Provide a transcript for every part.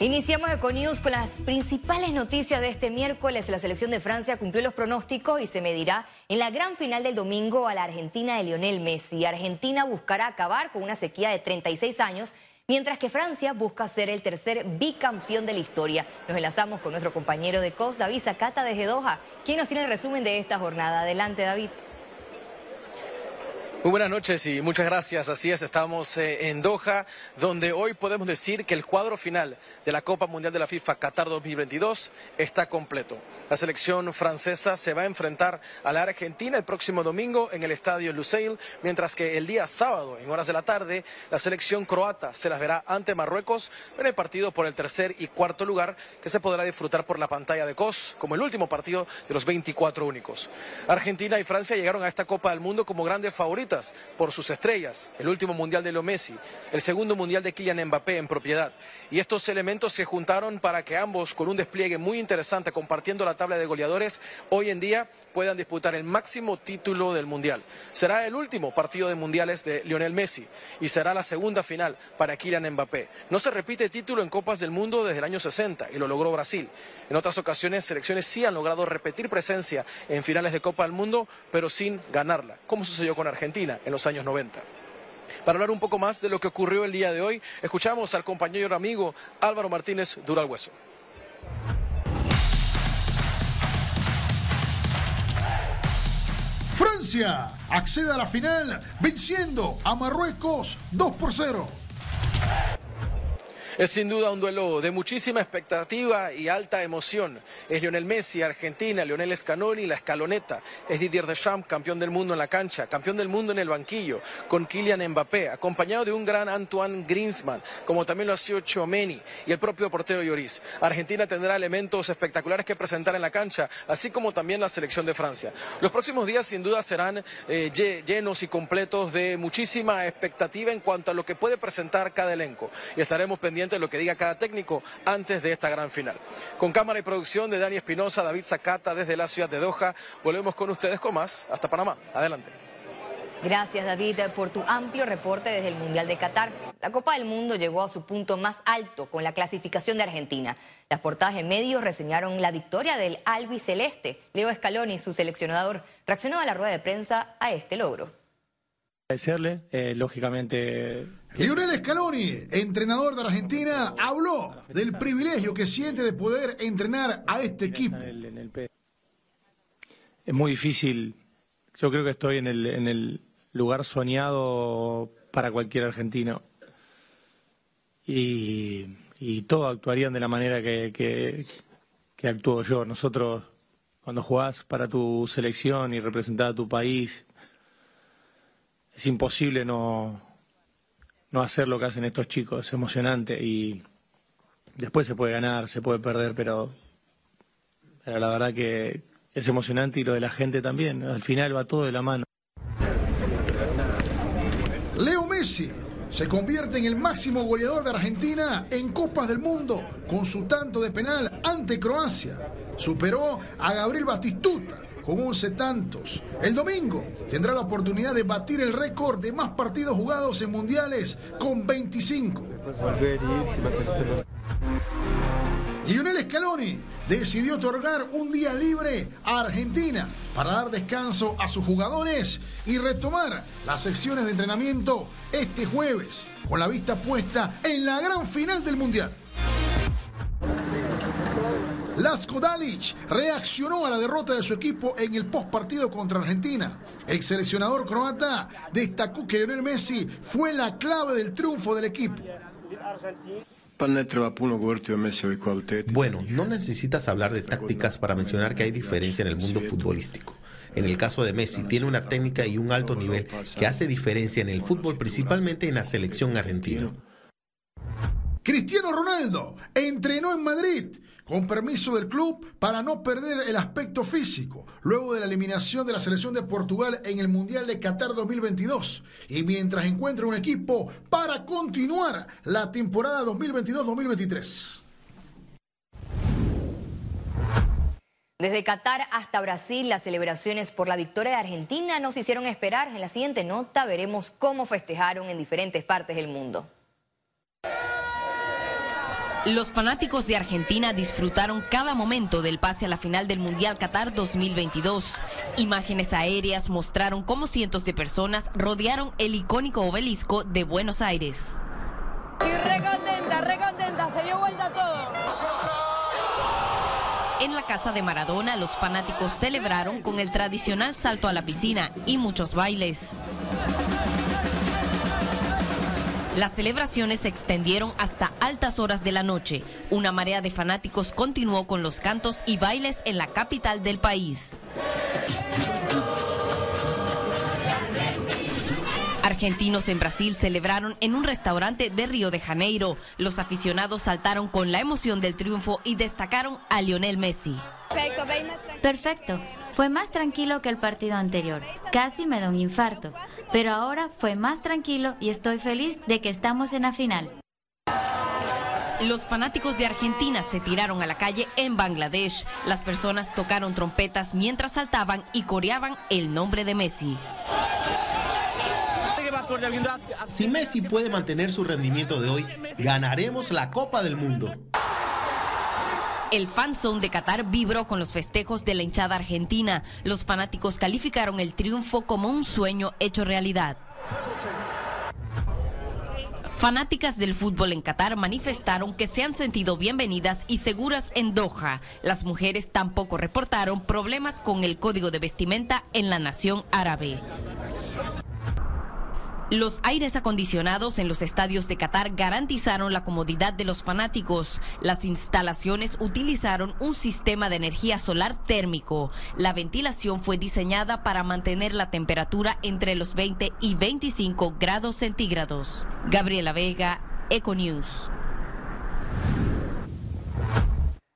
Iniciamos Econews con las principales noticias de este miércoles. La selección de Francia cumplió los pronósticos y se medirá en la gran final del domingo a la Argentina de Lionel Messi. Argentina buscará acabar con una sequía de 36 años, mientras que Francia busca ser el tercer bicampeón de la historia. Nos enlazamos con nuestro compañero de COS, David Zacata desde Doha. ¿Quién nos tiene el resumen de esta jornada? Adelante, David. Muy buenas noches y muchas gracias. Así es, estamos eh, en Doha, donde hoy podemos decir que el cuadro final de la Copa Mundial de la FIFA Qatar 2022 está completo. La selección francesa se va a enfrentar a la Argentina el próximo domingo en el estadio Lusail, mientras que el día sábado, en horas de la tarde, la selección croata se las verá ante Marruecos en el partido por el tercer y cuarto lugar que se podrá disfrutar por la pantalla de COS como el último partido de los 24 únicos. Argentina y Francia llegaron a esta Copa del Mundo como grandes por sus estrellas, el último mundial de Leo Messi, el segundo mundial de Kylian Mbappé en propiedad. Y estos elementos se juntaron para que ambos, con un despliegue muy interesante, compartiendo la tabla de goleadores, hoy en día puedan disputar el máximo título del mundial. Será el último partido de mundiales de Lionel Messi y será la segunda final para Kylian Mbappé. No se repite título en Copas del Mundo desde el año 60 y lo logró Brasil. En otras ocasiones, selecciones sí han logrado repetir presencia en finales de Copa del Mundo, pero sin ganarla, como sucedió con Argentina en los años 90. Para hablar un poco más de lo que ocurrió el día de hoy, escuchamos al compañero amigo Álvaro Martínez Duralhueso. Francia accede a la final venciendo a Marruecos 2 por 0. Es sin duda un duelo de muchísima expectativa y alta emoción. Es Lionel Messi, Argentina, Lionel Scanoni, la escaloneta. Es Didier Deschamps, campeón del mundo en la cancha, campeón del mundo en el banquillo, con Kylian Mbappé, acompañado de un gran Antoine Griezmann, como también lo ha sido Chomeni y el propio portero Lloris. Argentina tendrá elementos espectaculares que presentar en la cancha, así como también la selección de Francia. Los próximos días sin duda serán eh, llenos y completos de muchísima expectativa en cuanto a lo que puede presentar cada elenco. Y estaremos pendientes lo que diga cada técnico antes de esta gran final. Con cámara y producción de Dani Espinosa, David Zacata desde la ciudad de Doha, volvemos con ustedes con más. Hasta Panamá. Adelante. Gracias David por tu amplio reporte desde el Mundial de Qatar. La Copa del Mundo llegó a su punto más alto con la clasificación de Argentina. Las portadas de medios reseñaron la victoria del albiceleste. Leo Scaloni, su seleccionador, reaccionó a la rueda de prensa a este logro. Agradecerle, eh, lógicamente. Lionel Scaloni, entrenador de Argentina, habló del privilegio que siente de poder entrenar a este equipo. Es muy difícil. Yo creo que estoy en el, en el lugar soñado para cualquier argentino. Y, y todos actuarían de la manera que, que, que actúo yo. Nosotros, cuando jugás para tu selección y representás a tu país, es imposible no, no hacer lo que hacen estos chicos, es emocionante y después se puede ganar, se puede perder, pero, la verdad que es emocionante y lo de la gente también, al final va todo de la mano. Leo Messi se convierte en el máximo goleador de Argentina en Copas del Mundo con su tanto de penal ante Croacia. Superó a Gabriel Batistuta con 11 tantos. El domingo tendrá la oportunidad de batir el récord de más partidos jugados en mundiales con 25. Lionel Scaloni decidió otorgar un día libre a Argentina para dar descanso a sus jugadores y retomar las secciones de entrenamiento este jueves con la vista puesta en la gran final del Mundial. Lasko Dalic reaccionó a la derrota de su equipo en el postpartido contra Argentina. El seleccionador croata destacó que Lionel Messi fue la clave del triunfo del equipo. Bueno, no necesitas hablar de tácticas para mencionar que hay diferencia en el mundo futbolístico. En el caso de Messi, tiene una técnica y un alto nivel que hace diferencia en el fútbol, principalmente en la selección argentina. Cristiano Ronaldo entrenó en Madrid con permiso del club para no perder el aspecto físico, luego de la eliminación de la selección de Portugal en el Mundial de Qatar 2022, y mientras encuentra un equipo para continuar la temporada 2022-2023. Desde Qatar hasta Brasil, las celebraciones por la victoria de Argentina nos hicieron esperar. En la siguiente nota veremos cómo festejaron en diferentes partes del mundo. Los fanáticos de Argentina disfrutaron cada momento del pase a la final del Mundial Qatar 2022. Imágenes aéreas mostraron cómo cientos de personas rodearon el icónico obelisco de Buenos Aires. Y re contenta, re contenta, se dio vuelta todo. En la casa de Maradona, los fanáticos celebraron con el tradicional salto a la piscina y muchos bailes. Las celebraciones se extendieron hasta altas horas de la noche. Una marea de fanáticos continuó con los cantos y bailes en la capital del país. Argentinos en Brasil celebraron en un restaurante de Río de Janeiro. Los aficionados saltaron con la emoción del triunfo y destacaron a Lionel Messi. Perfecto. Fue más tranquilo que el partido anterior. Casi me da un infarto. Pero ahora fue más tranquilo y estoy feliz de que estamos en la final. Los fanáticos de Argentina se tiraron a la calle en Bangladesh. Las personas tocaron trompetas mientras saltaban y coreaban el nombre de Messi. Si Messi puede mantener su rendimiento de hoy, ganaremos la Copa del Mundo. El fanzone de Qatar vibró con los festejos de la hinchada argentina. Los fanáticos calificaron el triunfo como un sueño hecho realidad. Fanáticas del fútbol en Qatar manifestaron que se han sentido bienvenidas y seguras en Doha. Las mujeres tampoco reportaron problemas con el código de vestimenta en la nación árabe. Los aires acondicionados en los estadios de Qatar garantizaron la comodidad de los fanáticos. Las instalaciones utilizaron un sistema de energía solar térmico. La ventilación fue diseñada para mantener la temperatura entre los 20 y 25 grados centígrados. Gabriela Vega, Econews.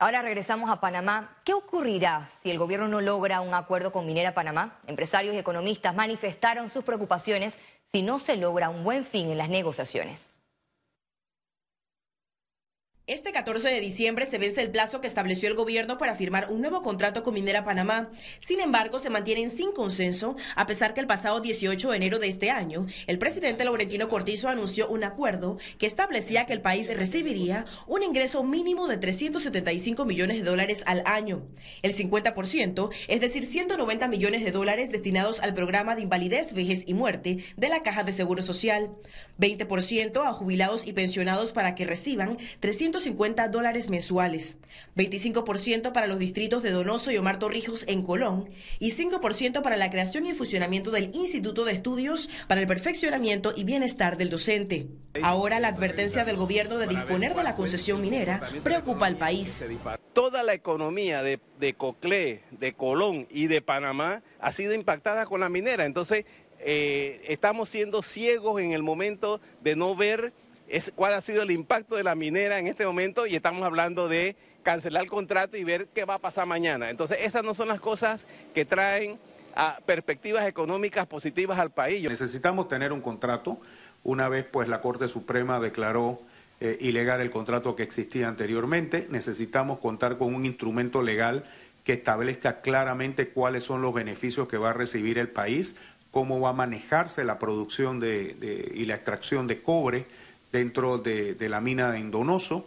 Ahora regresamos a Panamá. ¿Qué ocurrirá si el gobierno no logra un acuerdo con Minera Panamá? Empresarios y economistas manifestaron sus preocupaciones si no se logra un buen fin en las negociaciones. Este 14 de diciembre se vence el plazo que estableció el gobierno para firmar un nuevo contrato con Minera Panamá. Sin embargo, se mantienen sin consenso, a pesar que el pasado 18 de enero de este año, el presidente Laurentino Cortizo anunció un acuerdo que establecía que el país recibiría un ingreso mínimo de 375 millones de dólares al año. El 50%, es decir, 190 millones de dólares destinados al programa de invalidez, vejez y muerte de la Caja de Seguro Social. 20% a jubilados y pensionados para que reciban 300 50 dólares mensuales, 25% para los distritos de Donoso y Omar Torrijos en Colón y 5% para la creación y funcionamiento del Instituto de Estudios para el Perfeccionamiento y Bienestar del Docente. Ahora la advertencia del gobierno de disponer de la concesión minera preocupa al país. Toda la economía de, de Coclé, de Colón y de Panamá ha sido impactada con la minera. Entonces, eh, estamos siendo ciegos en el momento de no ver es cuál ha sido el impacto de la minera en este momento y estamos hablando de cancelar el contrato y ver qué va a pasar mañana. Entonces, esas no son las cosas que traen a perspectivas económicas positivas al país. Necesitamos tener un contrato. Una vez pues la Corte Suprema declaró eh, ilegal el contrato que existía anteriormente, necesitamos contar con un instrumento legal que establezca claramente cuáles son los beneficios que va a recibir el país, cómo va a manejarse la producción de, y la extracción de cobre dentro de, la mina de Indonoso.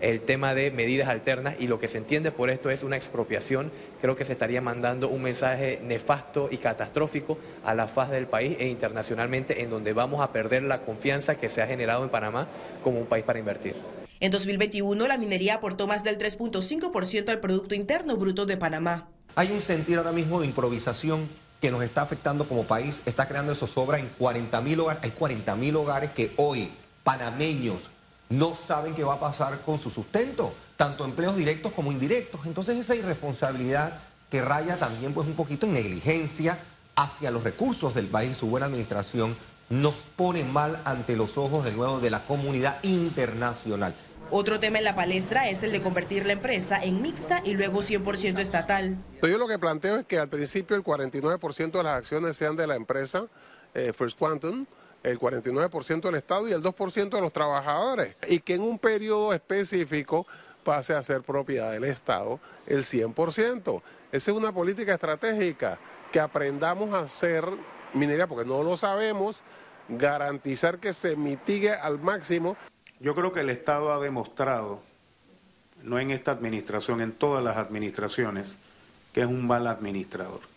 El tema de medidas alternas y lo que se entiende por esto es una expropiación, creo que se estaría mandando un mensaje nefasto y catastrófico a la faz del país e internacionalmente en donde vamos a perder la confianza que se ha generado en Panamá como un país para invertir. En 2021 la minería aportó más del 3.5% al Producto Interno Bruto de Panamá. Hay un sentir ahora mismo de improvisación que nos está afectando como país, está creando zozobra en 40 mil hogares. Hay 40 mil hogares que hoy panameños no saben qué va a pasar con su sustento, tanto empleos directos como indirectos. Entonces esa irresponsabilidad que raya también pues un poquito en negligencia hacia los recursos del país y su buena administración nos pone mal ante los ojos de nuevo de la comunidad internacional. Otro tema en la palestra es el de convertir la empresa en mixta y luego 100% estatal. Yo lo que planteo es que al principio el 49% de las acciones sean de la empresa eh, First Quantum, el 49% del Estado y el 2% de los trabajadores. Y que en un periodo específico pase a ser propiedad del Estado el 100%. Esa es una política estratégica, que aprendamos a hacer minería porque no lo sabemos, garantizar que se mitigue al máximo Yo creo que el Estado ha demostrado, no en esta administración, en todas las administraciones, que es un mal administrador.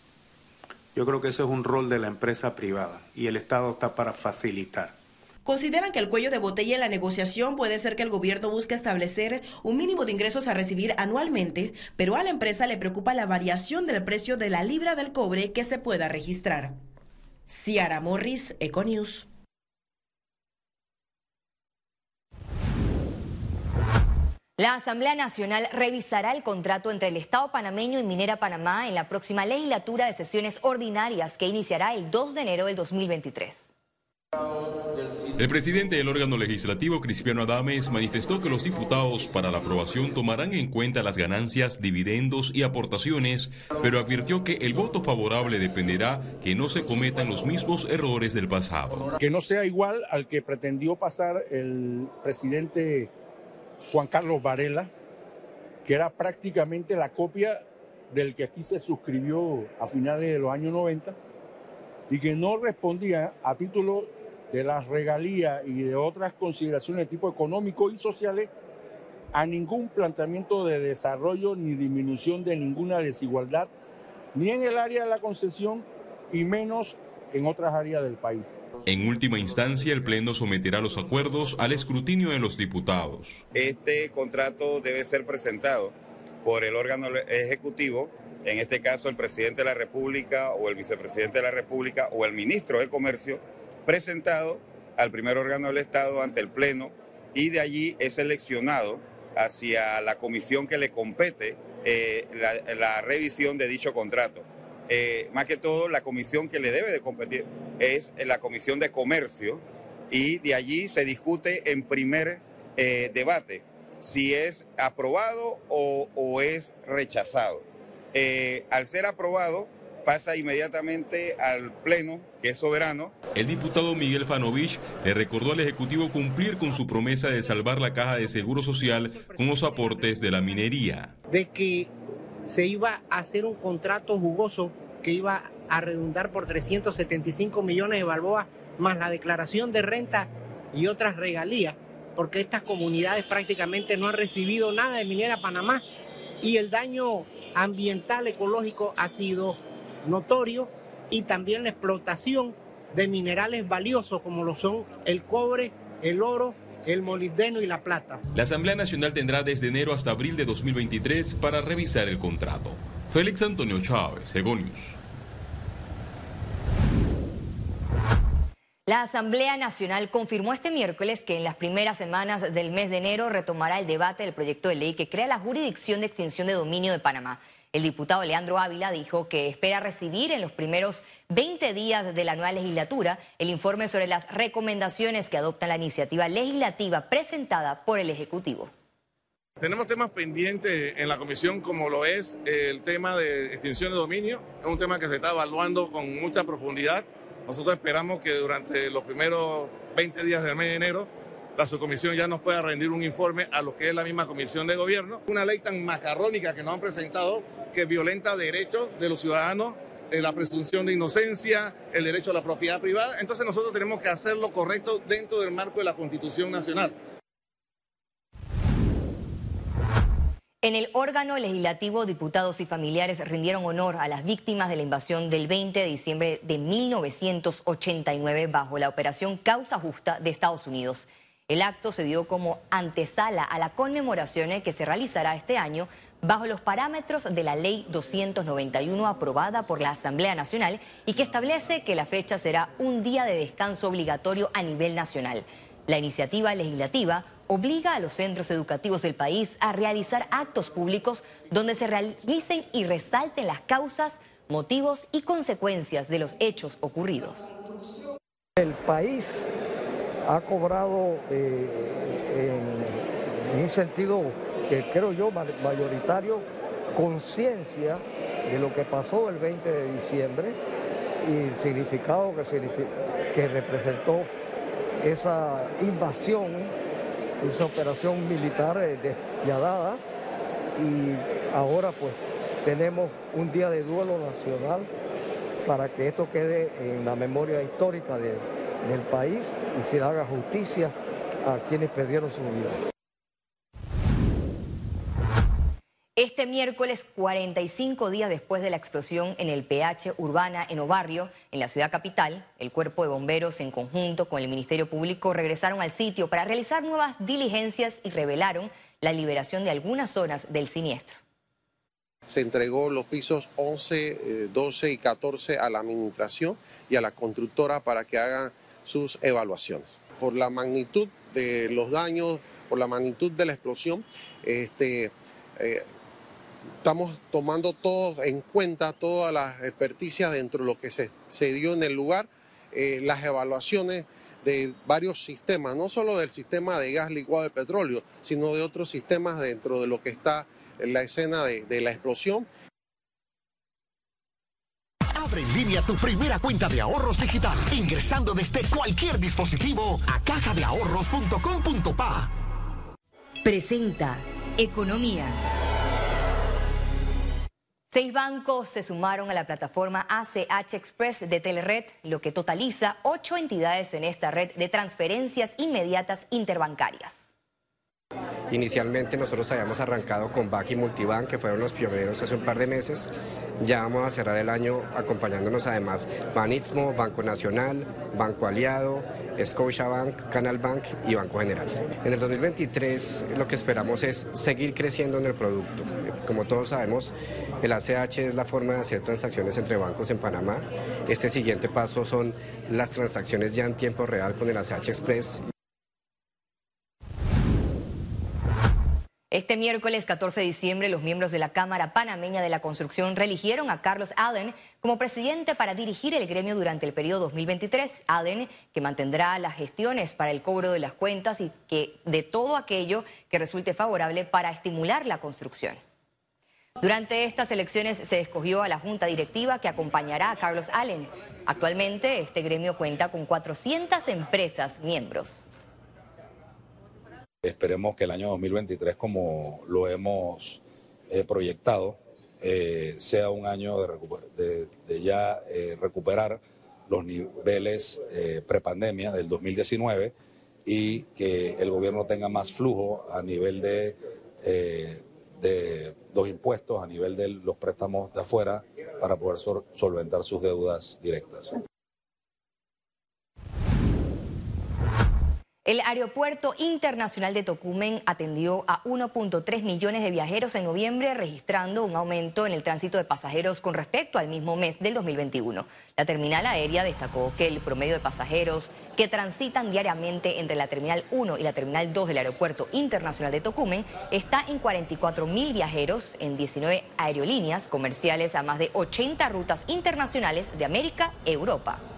Yo creo que ese es un rol de la empresa privada y el Estado está para facilitar. Consideran que el cuello de botella en la negociación puede ser que el gobierno busque establecer un mínimo de ingresos a recibir anualmente, pero a la empresa le preocupa la variación del precio de la libra del cobre que se pueda registrar. Ciara Morris, Econews. La Asamblea Nacional revisará el contrato entre el Estado panameño y Minera Panamá en la próxima legislatura de sesiones ordinarias que iniciará el 2 de enero del 2023. El presidente del órgano legislativo, Cristiano Adames, manifestó que los diputados para la aprobación tomarán en cuenta las ganancias, dividendos y aportaciones, pero advirtió que el voto favorable dependerá que no se cometan los mismos errores del pasado. Que no sea igual al que pretendió pasar el presidente Juan Carlos Varela, que era prácticamente la copia del que aquí se suscribió a finales de los años 90 y que no respondía a título de las regalías y de otras consideraciones de tipo económico y sociales a ningún planteamiento de desarrollo ni disminución de ninguna desigualdad, ni en el área de la concesión y menos en otras áreas del país. En última instancia, el Pleno someterá los acuerdos al escrutinio de los diputados. Este contrato debe ser presentado por el órgano ejecutivo, en este caso el presidente de la República o el vicepresidente de la República o el ministro de Comercio, presentado al primer órgano del Estado ante el Pleno y de allí es seleccionado hacia la comisión que le compete eh, la, revisión de dicho contrato. Eh, más que todo, la comisión que le debe de competir es la Comisión de Comercio y de allí se discute en primer eh, debate si es aprobado o, o es rechazado. al ser aprobado, pasa inmediatamente al Pleno, que es soberano. El diputado Miguel Fanovich le recordó al Ejecutivo cumplir con su promesa de salvar la caja de seguro social con los aportes de la minería. De que se iba a hacer un contrato jugoso que iba a redundar por 375 millones de balboas, más la declaración de renta y otras regalías, porque estas comunidades prácticamente no han recibido nada de Minera Panamá y el daño ambiental ecológico ha sido notorio y también la explotación de minerales valiosos como lo son el cobre, el oro, el molibdeno y la plata. La Asamblea Nacional tendrá desde enero hasta abril de 2023 para revisar el contrato. Félix Antonio Chávez, Egonius. La Asamblea Nacional confirmó este miércoles que en las primeras semanas del mes de enero retomará el debate del proyecto de ley que crea la jurisdicción de extinción de dominio de Panamá. El diputado Leandro Ávila dijo que espera recibir en los primeros 20 días de la nueva legislatura el informe sobre las recomendaciones que adopta la iniciativa legislativa presentada por el Ejecutivo. Tenemos temas pendientes en la comisión como lo es el tema de extinción de dominio. Es un tema que se está evaluando con mucha profundidad. Nosotros esperamos que durante los primeros 20 días del mes de enero la subcomisión ya nos pueda rendir un informe a lo que es la misma comisión de gobierno. Una ley tan macarrónica que nos han presentado que violenta derechos de los ciudadanos, eh, la presunción de inocencia, el derecho a la propiedad privada. Entonces nosotros tenemos que hacer lo correcto dentro del marco de la Constitución Nacional. En el órgano legislativo, diputados y familiares rindieron honor a las víctimas de la invasión del 20 de diciembre de 1989 bajo la operación Causa Justa de Estados Unidos. El acto se dio como antesala a la conmemoración que se realizará este año bajo los parámetros de la Ley 291 aprobada por la Asamblea Nacional y que establece que la fecha será un día de descanso obligatorio a nivel nacional. La iniciativa legislativa obliga a los centros educativos del país a realizar actos públicos donde se realicen y resalten las causas, motivos y consecuencias de los hechos ocurridos. El país ha cobrado eh, en un sentido que creo yo mayoritario, conciencia de lo que pasó el 20 de diciembre y el significado que, que representó esa invasión, esa operación militar eh, despiadada y ahora pues tenemos un día de duelo nacional para que esto quede en la memoria histórica del país y se haga justicia a quienes perdieron su vida. Este miércoles, 45 días después de la explosión en el PH Urbana en Obarrio, en la ciudad capital, el cuerpo de bomberos en conjunto con el Ministerio Público regresaron al sitio para realizar nuevas diligencias y revelaron la liberación de algunas zonas del siniestro. Se entregó los pisos 11, 12 eh, y 14 a la administración y a la constructora para que hagan sus evaluaciones. Por la magnitud de los daños, por la magnitud de la explosión, este, eh, estamos tomando todo en cuenta, todas las experticias dentro de lo que se, dio en el lugar, eh, las evaluaciones de varios sistemas, no solo del sistema de gas licuado de petróleo, sino de otros sistemas dentro de lo que está en la escena de, de la explosión. Abre en línea tu primera cuenta de ahorros digital, ingresando desde cualquier dispositivo a cajadeahorros.com.pa. Presenta Economía. Seis bancos se sumaron a la plataforma ACH Express de Telered, lo que totaliza ocho entidades en esta red de transferencias inmediatas interbancarias. Inicialmente nosotros habíamos arrancado con BAC y Multibank, que fueron los pioneros hace un par de meses. Ya vamos a cerrar el año acompañándonos además Banitsmo, Banco Nacional, Banco Aliado, Scotiabank, Canal Bank y Banco General. En el 2023 lo que esperamos es seguir creciendo en el producto. Como todos sabemos, el ACH es la forma de hacer transacciones entre bancos en Panamá. Este siguiente paso son las transacciones ya en tiempo real con el ACH Express. Este miércoles 14 de diciembre, los miembros de la Cámara Panameña de la Construcción reeligieron a Carlos Allen como presidente para dirigir el gremio durante el periodo 2023. Allen, que mantendrá las gestiones para el cobro de las cuentas y que de todo aquello que resulte favorable para estimular la construcción. Durante estas elecciones se escogió a la junta directiva que acompañará a Carlos Allen. Actualmente este gremio cuenta con 400 empresas miembros. Esperemos que el año 2023, como lo hemos eh, proyectado, eh, sea un año de, ya eh, recuperar los niveles prepandemia del 2019 y que el gobierno tenga más flujo a nivel de, de los impuestos, a nivel de los préstamos de afuera, para poder solventar sus deudas directas. El Aeropuerto Internacional de Tocumen atendió a 1.3 millones de viajeros en noviembre, registrando un aumento en el tránsito de pasajeros con respecto al mismo mes del 2021. La terminal aérea destacó que el promedio de pasajeros que transitan diariamente entre la Terminal 1 y la Terminal 2 del Aeropuerto Internacional de Tocumen está en 44 mil viajeros en 19 aerolíneas comerciales a más de 80 rutas internacionales de América Europa.